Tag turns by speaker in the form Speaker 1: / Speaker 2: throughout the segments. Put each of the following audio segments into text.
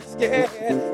Speaker 1: sense, yeah.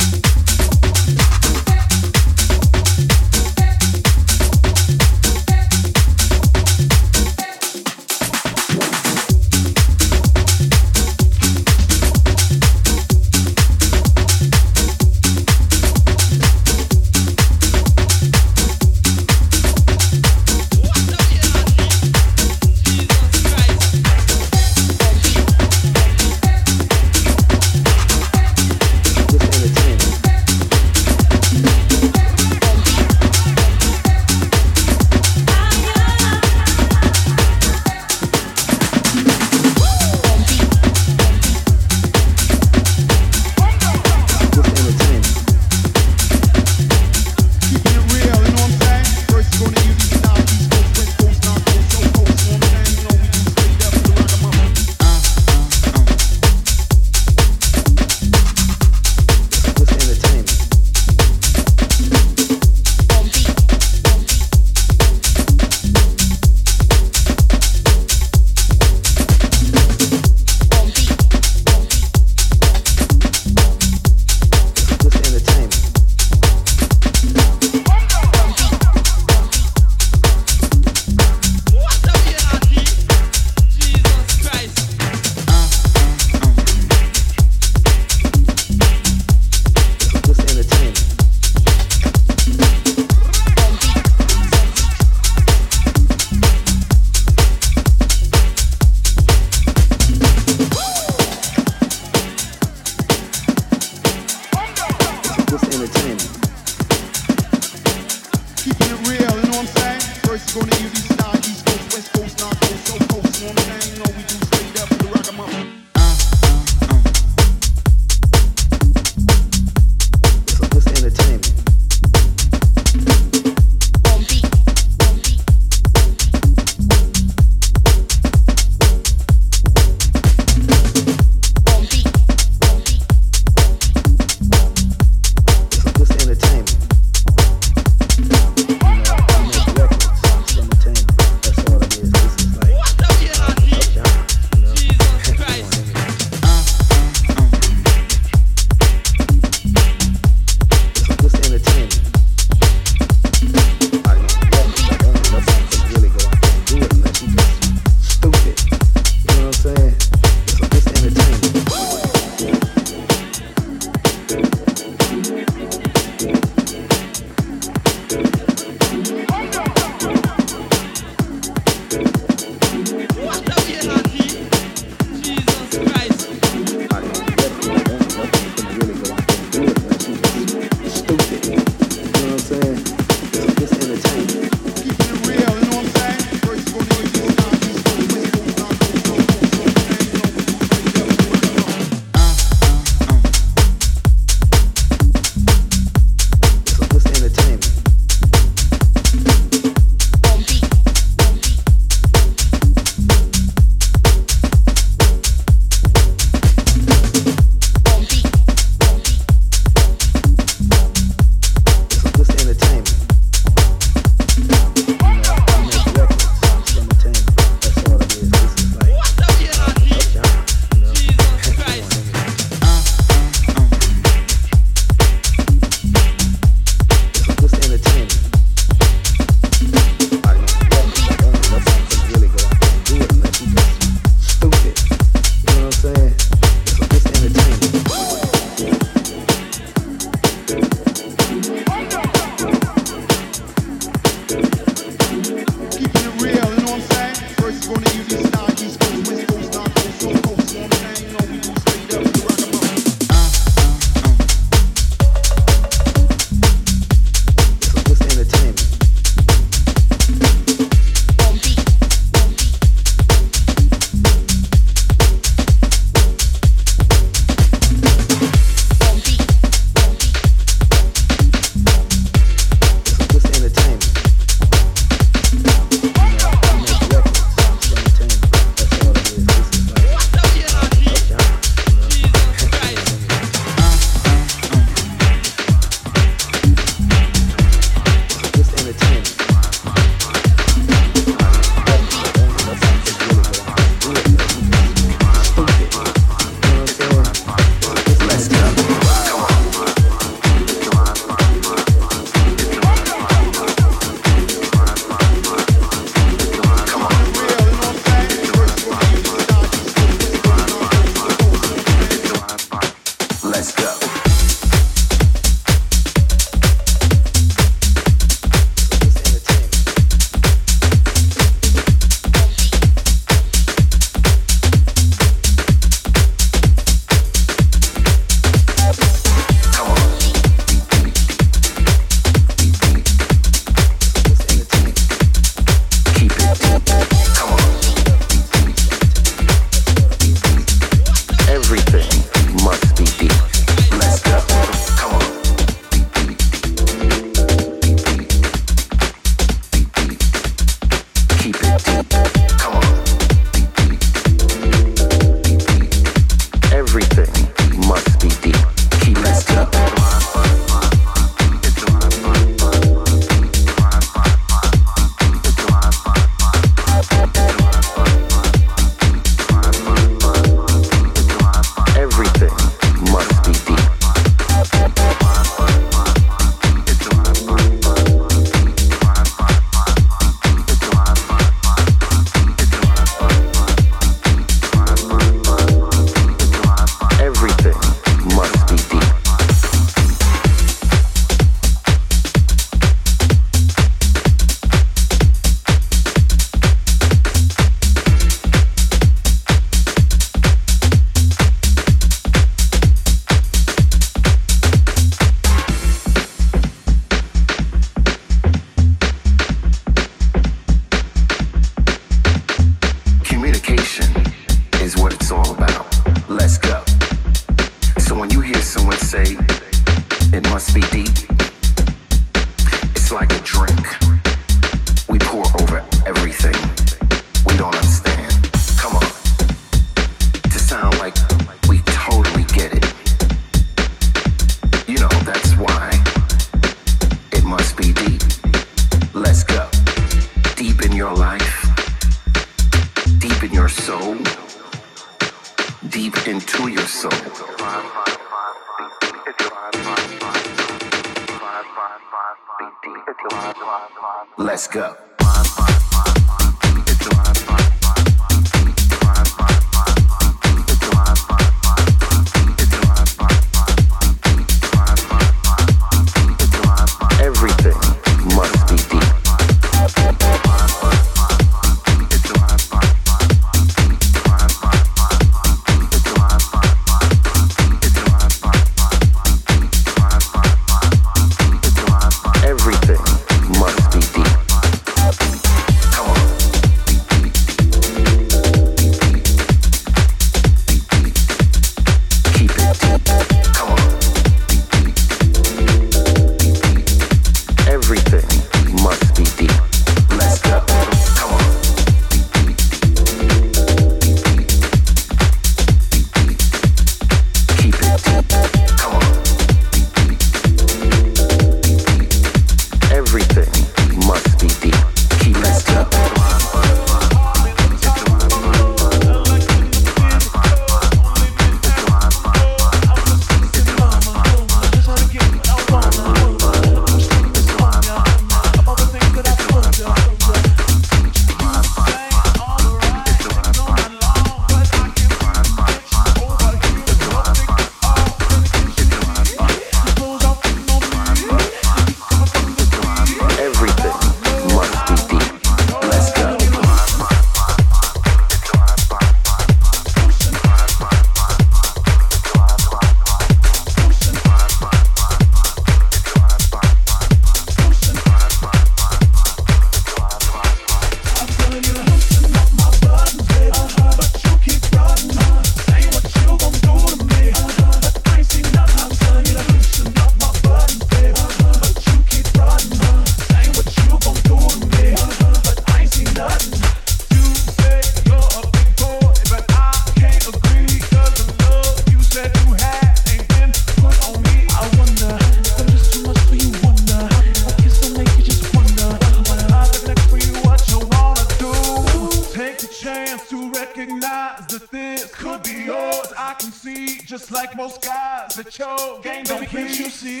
Speaker 2: see.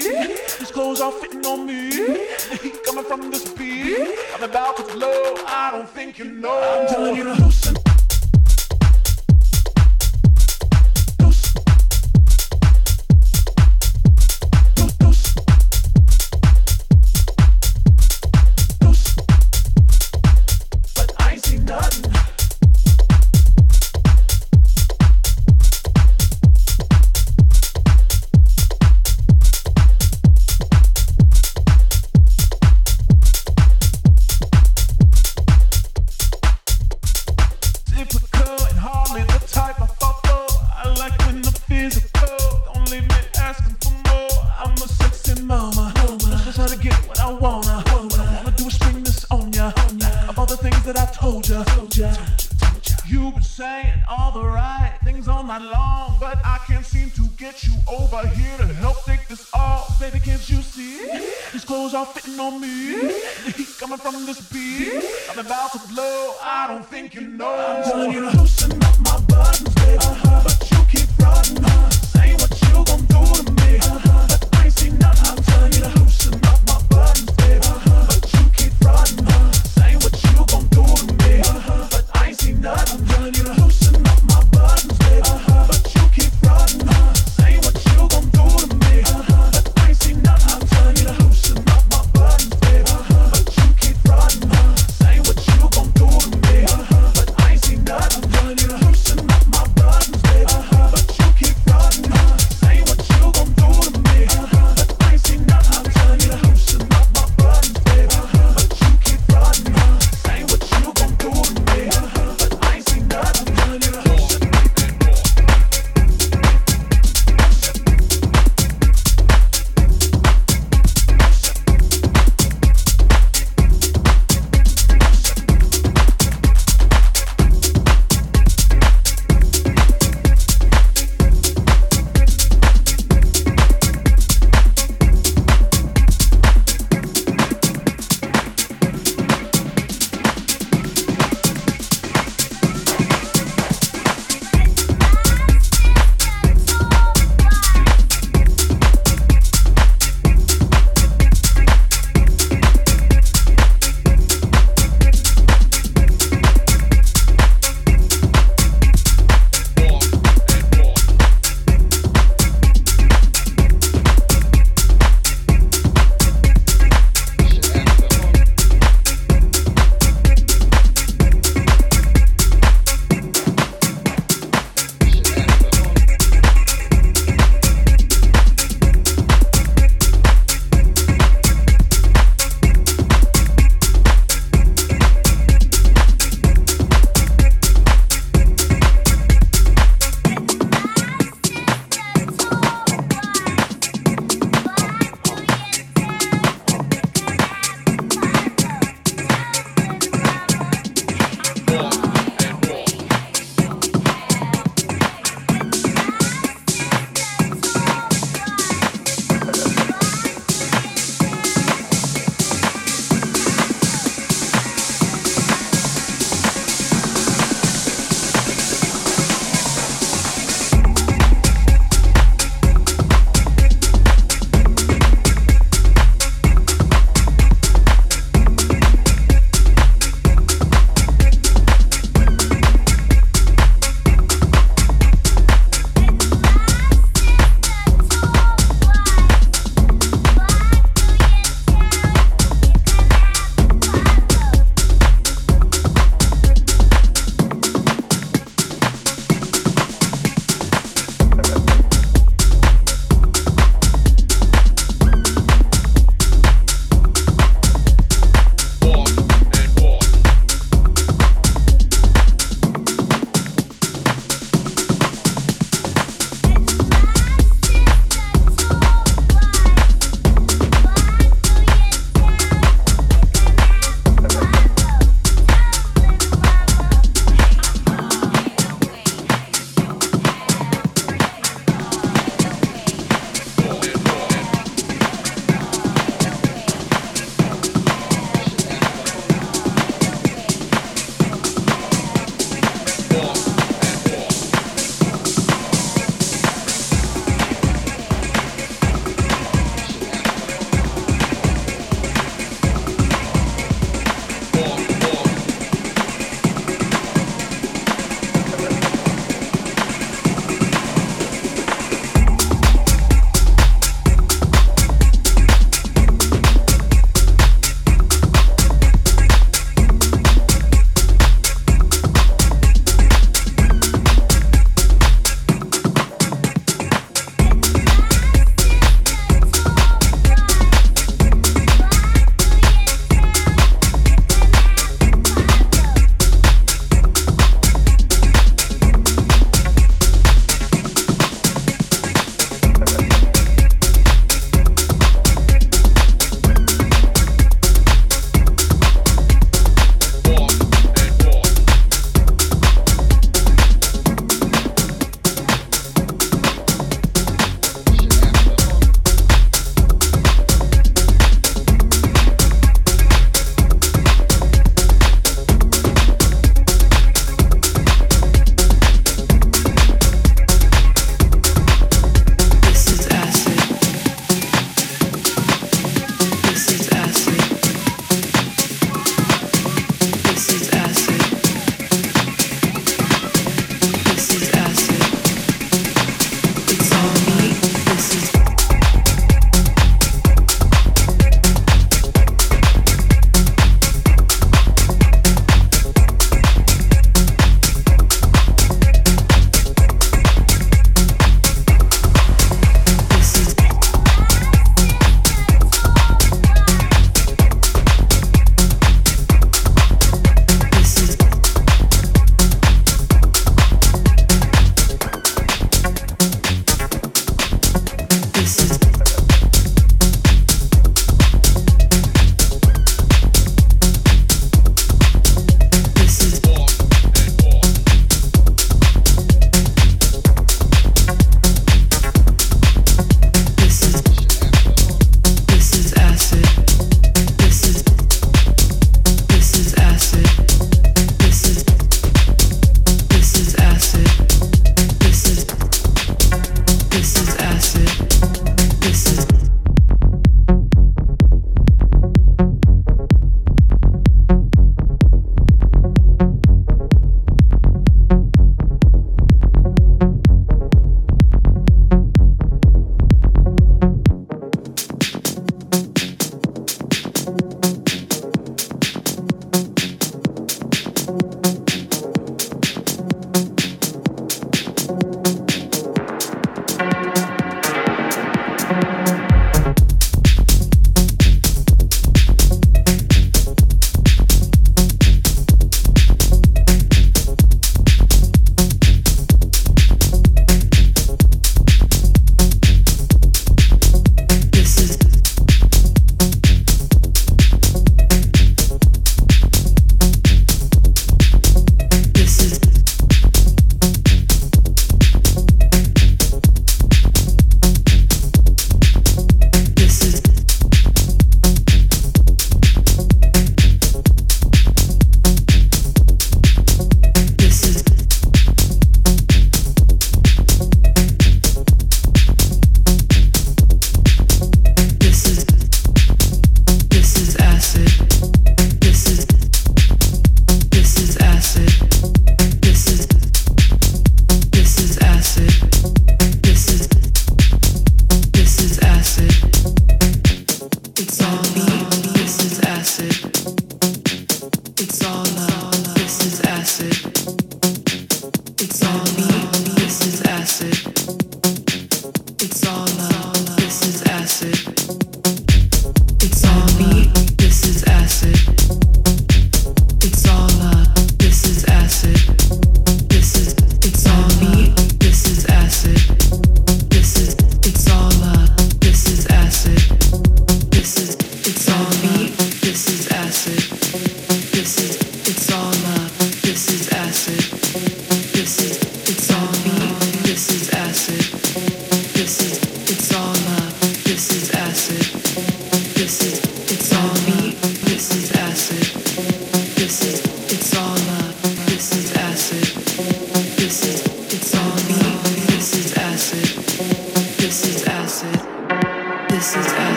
Speaker 2: These clothes are fitting on me. The heat coming from this beat. I'm about to blow. I don't think you know. I'm telling you to loosen.